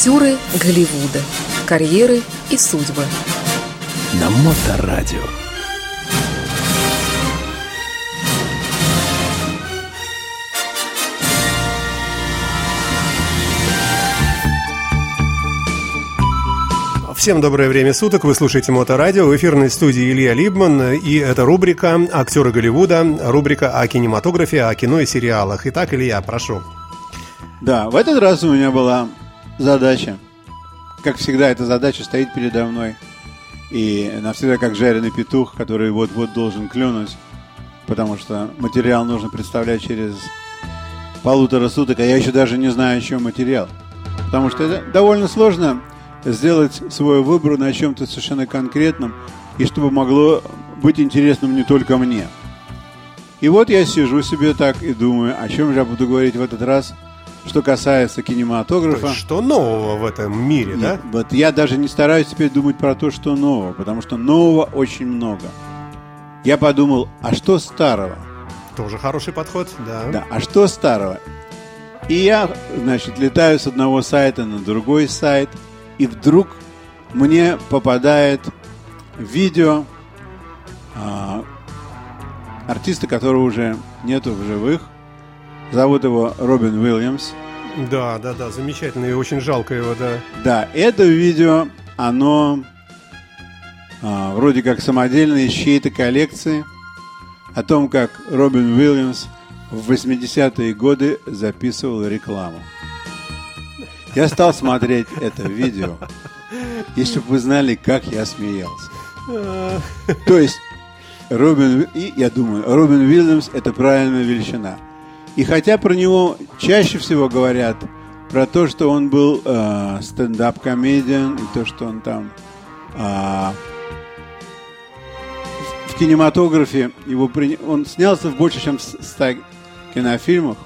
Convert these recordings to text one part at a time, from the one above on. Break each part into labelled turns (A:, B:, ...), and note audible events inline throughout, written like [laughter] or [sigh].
A: Актеры Голливуда. Карьеры и судьбы.
B: На Моторадио.
C: Всем доброе время суток, вы слушаете Моторадио, в эфирной студии Илья Либман, и это рубрика «Актеры Голливуда», рубрика о кинематографе, о кино и сериалах. Итак, Илья, прошу.
D: Да, в этот раз у меня была задача. Как всегда, эта задача стоит передо мной. И навсегда как жареный петух, который вот-вот должен клюнуть, потому что материал нужно представлять через полутора суток, а я еще даже не знаю, о чем материал. Потому что это довольно сложно сделать свой выбор на чем-то совершенно конкретном, и чтобы могло быть интересным не только мне. И вот я сижу себе так и думаю, о чем же я буду говорить в этот раз, что касается кинематографа. То
C: есть, что нового в этом мире, Нет, да?
D: Вот я даже не стараюсь теперь думать про то, что нового, потому что нового очень много. Я подумал, а что старого?
C: Тоже хороший подход, да.
D: Да, а что старого? И я, значит, летаю с одного сайта на другой сайт – и вдруг мне попадает видео а, артиста, которого уже нету в живых. Зовут его Робин Уильямс.
C: Да, да, да, замечательно и очень жалко его, да.
D: Да, это видео, оно а, вроде как самодельное из чьей-то коллекции о том, как Робин Уильямс в 80-е годы записывал рекламу. Я стал смотреть это видео, если бы вы знали, как я смеялся. То есть, Робин, и я думаю, Робин Уильямс – это правильная величина. И хотя про него чаще всего говорят про то, что он был э, стендап-комедиан, и то, что он там э, в кинематографе, его при... он снялся в больше, чем 100 кинофильмах,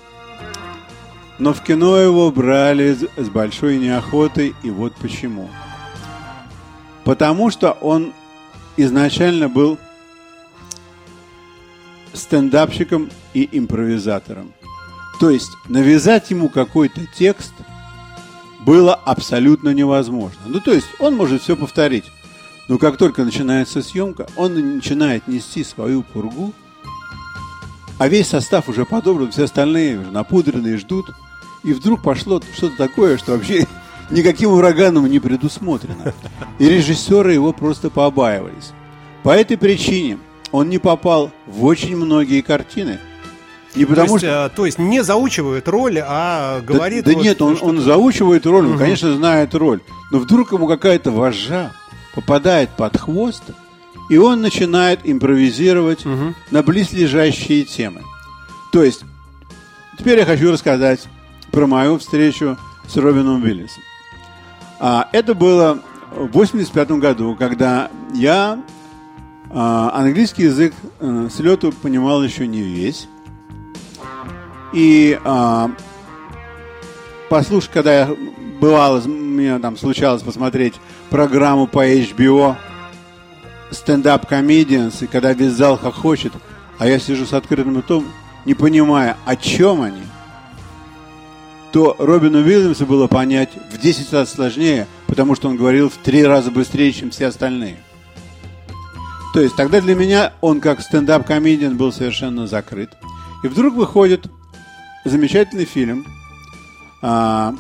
D: но в кино его брали с большой неохотой, и вот почему. Потому что он изначально был стендапщиком и импровизатором. То есть навязать ему какой-то текст было абсолютно невозможно. Ну, то есть он может все повторить. Но как только начинается съемка, он начинает нести свою пургу, а весь состав уже подобран, все остальные напудренные ждут – и вдруг пошло что-то такое, что вообще [laughs] никаким ураганом не предусмотрено. И режиссеры его просто побаивались. По этой причине он не попал в очень многие картины.
C: Не потому то, есть, что... а, то есть не заучивает роль, а говорит...
D: Да, да вот, нет, он, он заучивает роль, он, конечно, знает роль. Но вдруг ему какая-то вожжа попадает под хвост, и он начинает импровизировать угу. на близлежащие темы. То есть, теперь я хочу рассказать про мою встречу с Робином Уильямсом. А, это было в 85 году, когда я английский язык а, с понимал еще не весь. И а, послушать, когда я бывало, мне там случалось посмотреть программу по HBO стендап Comedians, и когда весь зал хохочет, а я сижу с открытым ртом, не понимая, о чем они – то Робину Уильямсу было понять в 10 раз сложнее, потому что он говорил в 3 раза быстрее, чем все остальные. То есть тогда для меня он как стендап-комедиан был совершенно закрыт. И вдруг выходит замечательный фильм а,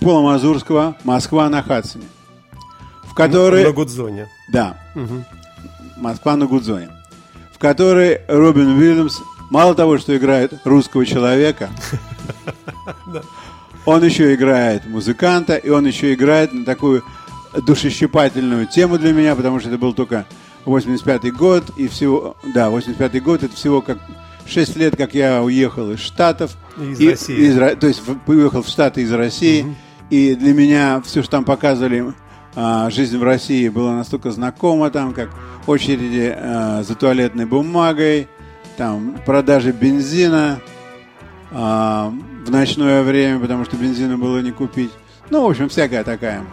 D: Пола Мазурского «Москва на Хадсоне»,
C: в который... На Гудзоне.
D: Да. Угу. «Москва на Гудзоне», в которой Робин Уильямс мало того, что играет русского человека, [laughs] Он еще играет музыканта, и он еще играет на такую душещипательную тему для меня, потому что это был только 85-й год, и всего, да, 85-й год, это всего как 6 лет, как я уехал из Штатов.
C: Из и, России. Из,
D: то есть уехал в Штаты из России, угу. и для меня все, что там показывали, а, жизнь в России была настолько знакома, там, как очереди а, за туалетной бумагой, там, продажи бензина, а, в ночное время, потому что бензина было не купить. Ну, в общем, всякая такая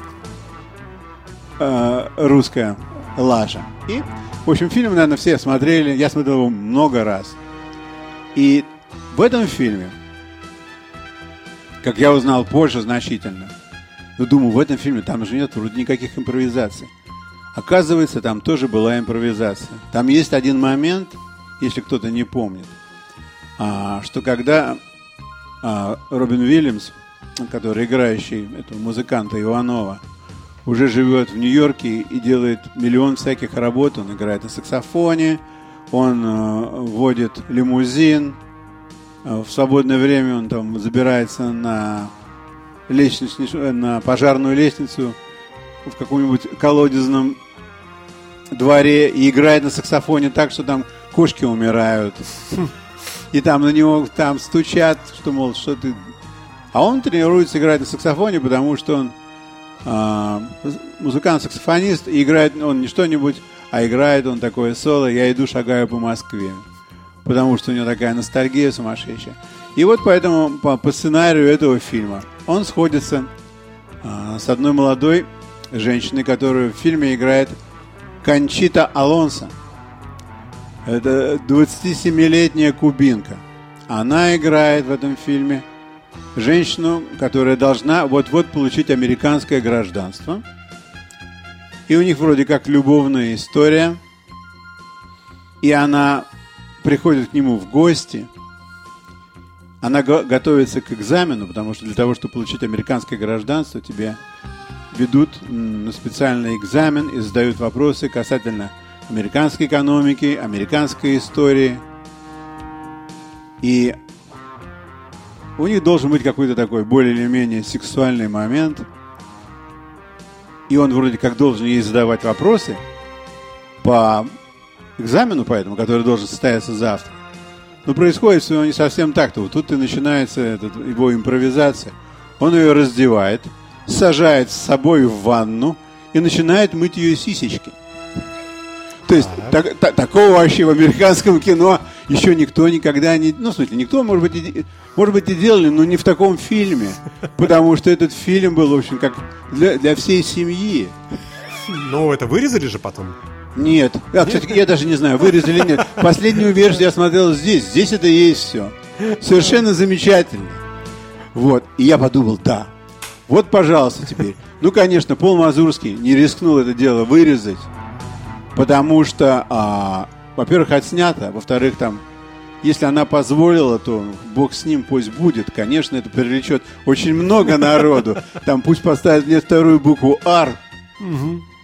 D: русская лажа. И, в общем, фильм, наверное, все смотрели. Я смотрел его много раз. И в этом фильме, как я узнал позже значительно, Но думаю, в этом фильме там же нет вроде никаких импровизаций. Оказывается, там тоже была импровизация. Там есть один момент, если кто-то не помнит, а, что когда а, Робин Уильямс, который играющий этого музыканта Иванова, уже живет в Нью-Йорке и делает миллион всяких работ. Он играет на саксофоне, он э, водит лимузин. Э, в свободное время он там забирается на лестницу, на пожарную лестницу в каком-нибудь колодезном дворе и играет на саксофоне так, что там кошки умирают. [laughs] И там на него там стучат, что, мол, что ты... А он тренируется играть на саксофоне, потому что он а, музыкант-саксофонист, и играет он не что-нибудь, а играет он такое соло «Я иду, шагаю по Москве», потому что у него такая ностальгия сумасшедшая. И вот поэтому по, по сценарию этого фильма он сходится а, с одной молодой женщиной, которую в фильме играет Кончита Алонсо. Это 27-летняя кубинка. Она играет в этом фильме женщину, которая должна вот-вот получить американское гражданство. И у них вроде как любовная история. И она приходит к нему в гости. Она го- готовится к экзамену, потому что для того, чтобы получить американское гражданство, тебе ведут на специальный экзамен и задают вопросы касательно американской экономики, американской истории. И у них должен быть какой-то такой более или менее сексуальный момент. И он вроде как должен ей задавать вопросы по экзамену, поэтому, который должен состояться завтра. Но происходит все не совсем так-то. Вот тут и начинается этот, его импровизация. Он ее раздевает, сажает с собой в ванну и начинает мыть ее сисечки. То есть так, та, такого вообще в американском кино еще никто никогда не... Ну, в смысле, никто, может быть, и, может быть, и делали, но не в таком фильме. Потому что этот фильм был, в общем, как для, для всей семьи.
C: Ну, это вырезали же потом?
D: Нет. А, кстати, я даже не знаю, вырезали или нет. Последнюю версию я смотрел здесь. Здесь это есть все. Совершенно замечательно. Вот. И я подумал, да. Вот, пожалуйста, теперь. Ну, конечно, Пол Мазурский не рискнул это дело вырезать. Потому что, а, во-первых, отснято, во-вторых, там, если она позволила, то бог с ним, пусть будет. Конечно, это привлечет очень много народу. Там пусть поставят мне вторую букву «Р».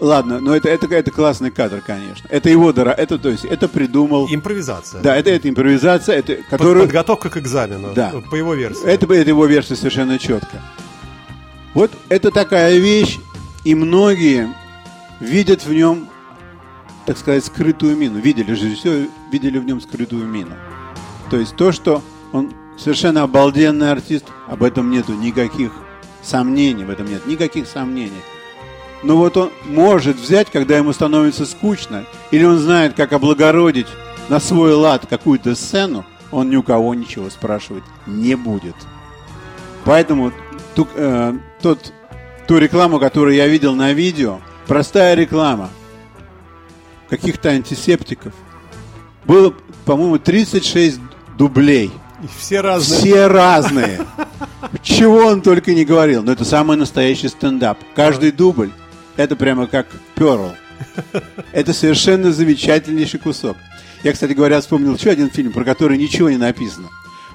D: Ладно, но это, это, это классный кадр, конечно. Это его дара, это, то есть, это придумал...
C: Импровизация.
D: Да, это, это импровизация, это, которую...
C: Подготовка к экзамену.
D: Да.
C: По его версии.
D: Это, это его версия совершенно четко. Вот это такая вещь, и многие видят в нем, так сказать, скрытую мину. Видели же все, видели в нем скрытую мину. То есть то, что он совершенно обалденный артист, об этом нету никаких сомнений, в этом нет никаких сомнений. Но вот он может взять, когда ему становится скучно, или он знает, как облагородить на свой лад какую-то сцену, он ни у кого ничего спрашивать не будет. Поэтому ту, э, тот, ту рекламу, которую я видел на видео, простая реклама каких-то антисептиков, было, по-моему, 36 дублей.
C: И все разные.
D: Все разные. Чего он только не говорил. Но это самый настоящий стендап. Каждый дубль – это прямо как перл. Это совершенно замечательнейший кусок. Я, кстати говоря, вспомнил еще один фильм, про который ничего не написано.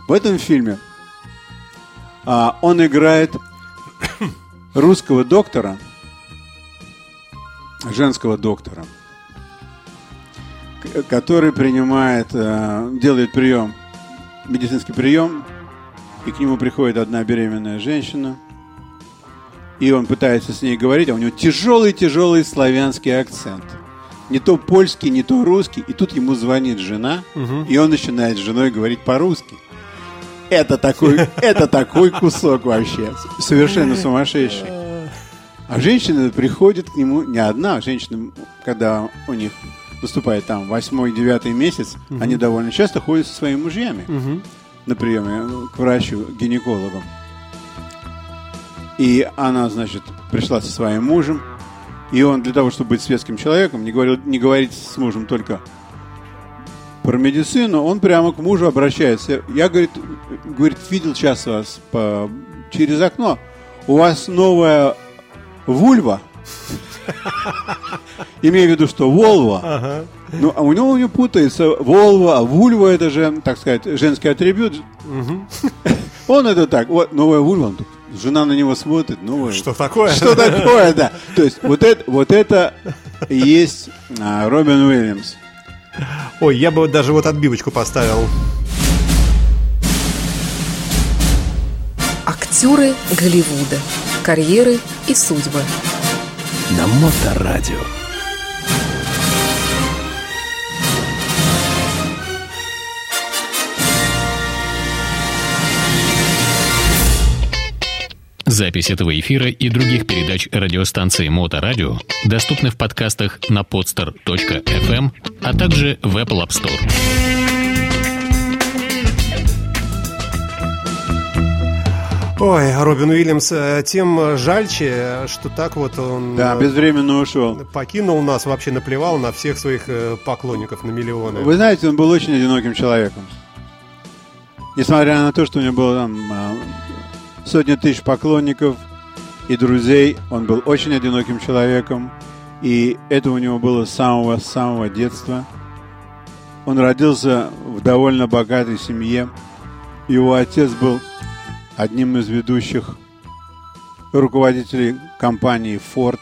D: В этом фильме а, он играет русского доктора, женского доктора, который принимает, э, делает прием, медицинский прием, и к нему приходит одна беременная женщина, и он пытается с ней говорить, а у него тяжелый-тяжелый славянский акцент. Не то польский, не то русский. И тут ему звонит жена, и он начинает с женой говорить по-русски. Это такой, [laughs] это такой кусок вообще. Совершенно сумасшедший. А женщина приходит к нему, не одна, женщина, когда у них наступает там восьмой, девятый месяц, они довольно часто ходят со своими мужьями на приеме ну, к врачу, гинекологам. И она, значит, пришла со своим мужем, и он для того, чтобы быть светским человеком, не, говорил, не говорить с мужем только про медицину, он прямо к мужу обращается. Я, говорит, говорит видел сейчас вас по, через окно. У вас новая Вульва. [laughs] Имею в виду, что Волва. Ну, а у него не путается Волва, а Вульва это же, так сказать, женский атрибут. [laughs] Он это так, вот новая Вульва, жена на него смотрит, новая.
C: Что такое?
D: Что такое, да. То есть вот это, вот это и есть а, Робин Уильямс.
C: Ой, я бы даже вот отбивочку поставил.
A: Актеры Голливуда. Карьеры и судьбы.
B: На Моторадио.
E: Запись этого эфира и других передач радиостанции Моторадио доступны в подкастах на podster.fm, а также в Apple App Store.
C: Ой, Робин Уильямс, э, тем жальче, что так вот он
D: Да,
C: э,
D: безвременно ушел.
C: покинул нас, вообще наплевал на всех своих э, поклонников, на миллионы.
D: Вы знаете, он был очень одиноким человеком. Несмотря на то, что у него было там сотни тысяч поклонников и друзей, он был очень одиноким человеком. И это у него было с самого-самого детства. Он родился в довольно богатой семье. Его отец был одним из ведущих руководителей компании Ford.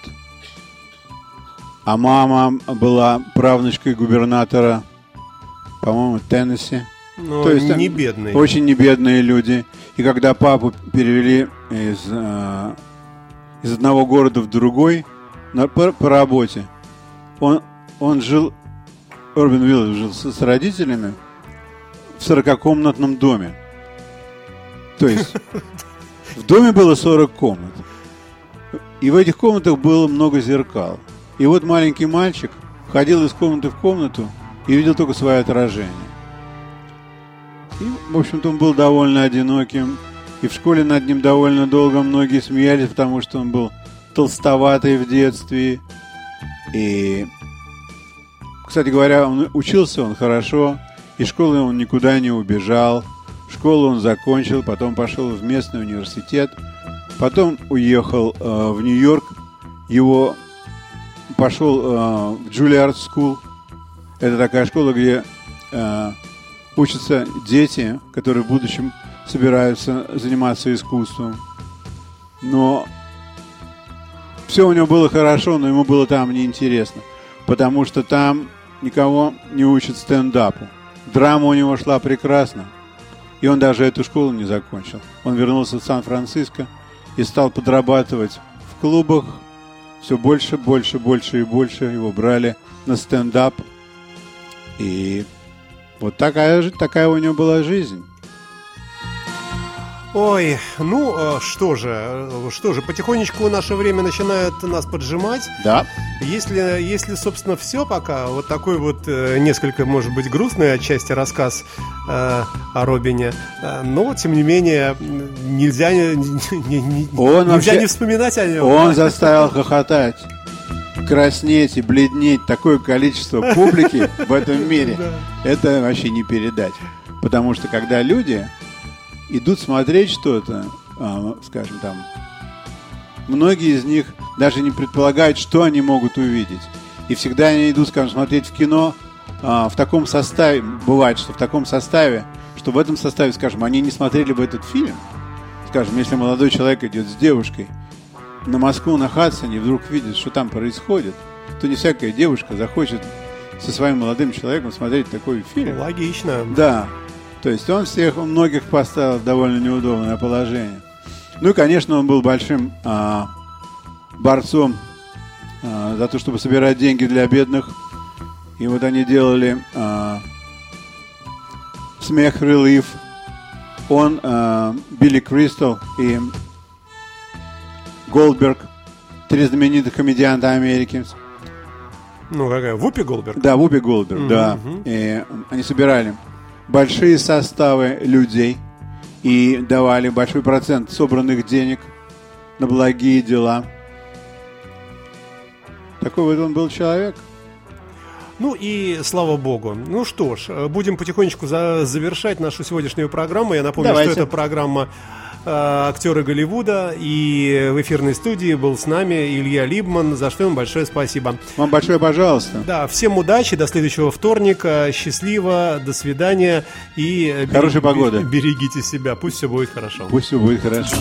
D: А мама была правнучкой губернатора, по-моему, Теннесси.
C: Ну,
D: То есть
C: не бедный.
D: Очень небедные люди. И когда папу перевели из, э, из одного города в другой на, по, по работе, он, он жил, Робин Уиллс жил с, с родителями в 40-комнатном доме. То есть в доме было 40 комнат. И в этих комнатах было много зеркал. И вот маленький мальчик ходил из комнаты в комнату и видел только свое отражение. И, в общем-то, он был довольно одиноким. И в школе над ним довольно долго многие смеялись, потому что он был толстоватый в детстве. И, кстати говоря, он учился он хорошо. Из школы он никуда не убежал. Школу он закончил, потом пошел в местный университет. Потом уехал э, в Нью-Йорк. Его пошел э, в Juilliard School. Это такая школа, где э, учатся дети, которые в будущем собираются заниматься искусством. Но все у него было хорошо, но ему было там неинтересно, потому что там никого не учат стендапу. Драма у него шла прекрасно, и он даже эту школу не закончил. Он вернулся в Сан-Франциско и стал подрабатывать в клубах. Все больше, больше, больше и больше его брали на стендап. И вот такая, же- такая у него была жизнь.
C: Ой, ну э, что же, что же, потихонечку наше время начинает нас поджимать.
D: Да.
C: Если, если, собственно, все пока, вот такой вот э, несколько, может быть, грустный отчасти рассказ э, о Робине, э, но, тем не менее, нельзя, не, не- не-
D: Он
C: нельзя
D: вообще-
C: не вспоминать о нем.
D: Он заставил хохотать, краснеть и бледнеть такое количество публики в этом мире. Это вообще не передать. Потому что когда люди идут смотреть что-то, а, скажем там, многие из них даже не предполагают, что они могут увидеть. И всегда они идут, скажем, смотреть в кино а, в таком составе, бывает, что в таком составе, что в этом составе, скажем, они не смотрели бы этот фильм. Скажем, если молодой человек идет с девушкой на Москву, на Хадсоне, вдруг видит, что там происходит, то не всякая девушка захочет со своим молодым человеком смотреть такой фильм.
C: Логично.
D: Да. То есть он всех, он многих поставил в довольно неудобное положение. Ну и, конечно, он был большим а, борцом а, за то, чтобы собирать деньги для бедных. И вот они делали а, смех релиф. Он, а, Билли Кристал и Голдберг, три знаменитых комедианта Америки,
C: Ну, какая? Вупи Голберг?
D: да, Вупи Голдберг,
C: Мгм,
D: да. И они собирали большие составы людей и давали большой процент собранных денег на благие дела. Такой вот он был человек.
C: Ну и слава богу. Ну что ж, э, будем потихонечку за- завершать нашу сегодняшнюю программу. Я напомню,
D: Давайте.
C: что это программа актеры Голливуда. И в эфирной студии был с нами Илья Либман, за что ему большое спасибо.
D: Вам большое пожалуйста.
C: Да, всем удачи, до следующего вторника, счастливо, до свидания и э,
D: Хорошей
C: берег-
D: погоды.
C: берегите себя, пусть все будет хорошо.
D: Пусть все будет хорошо.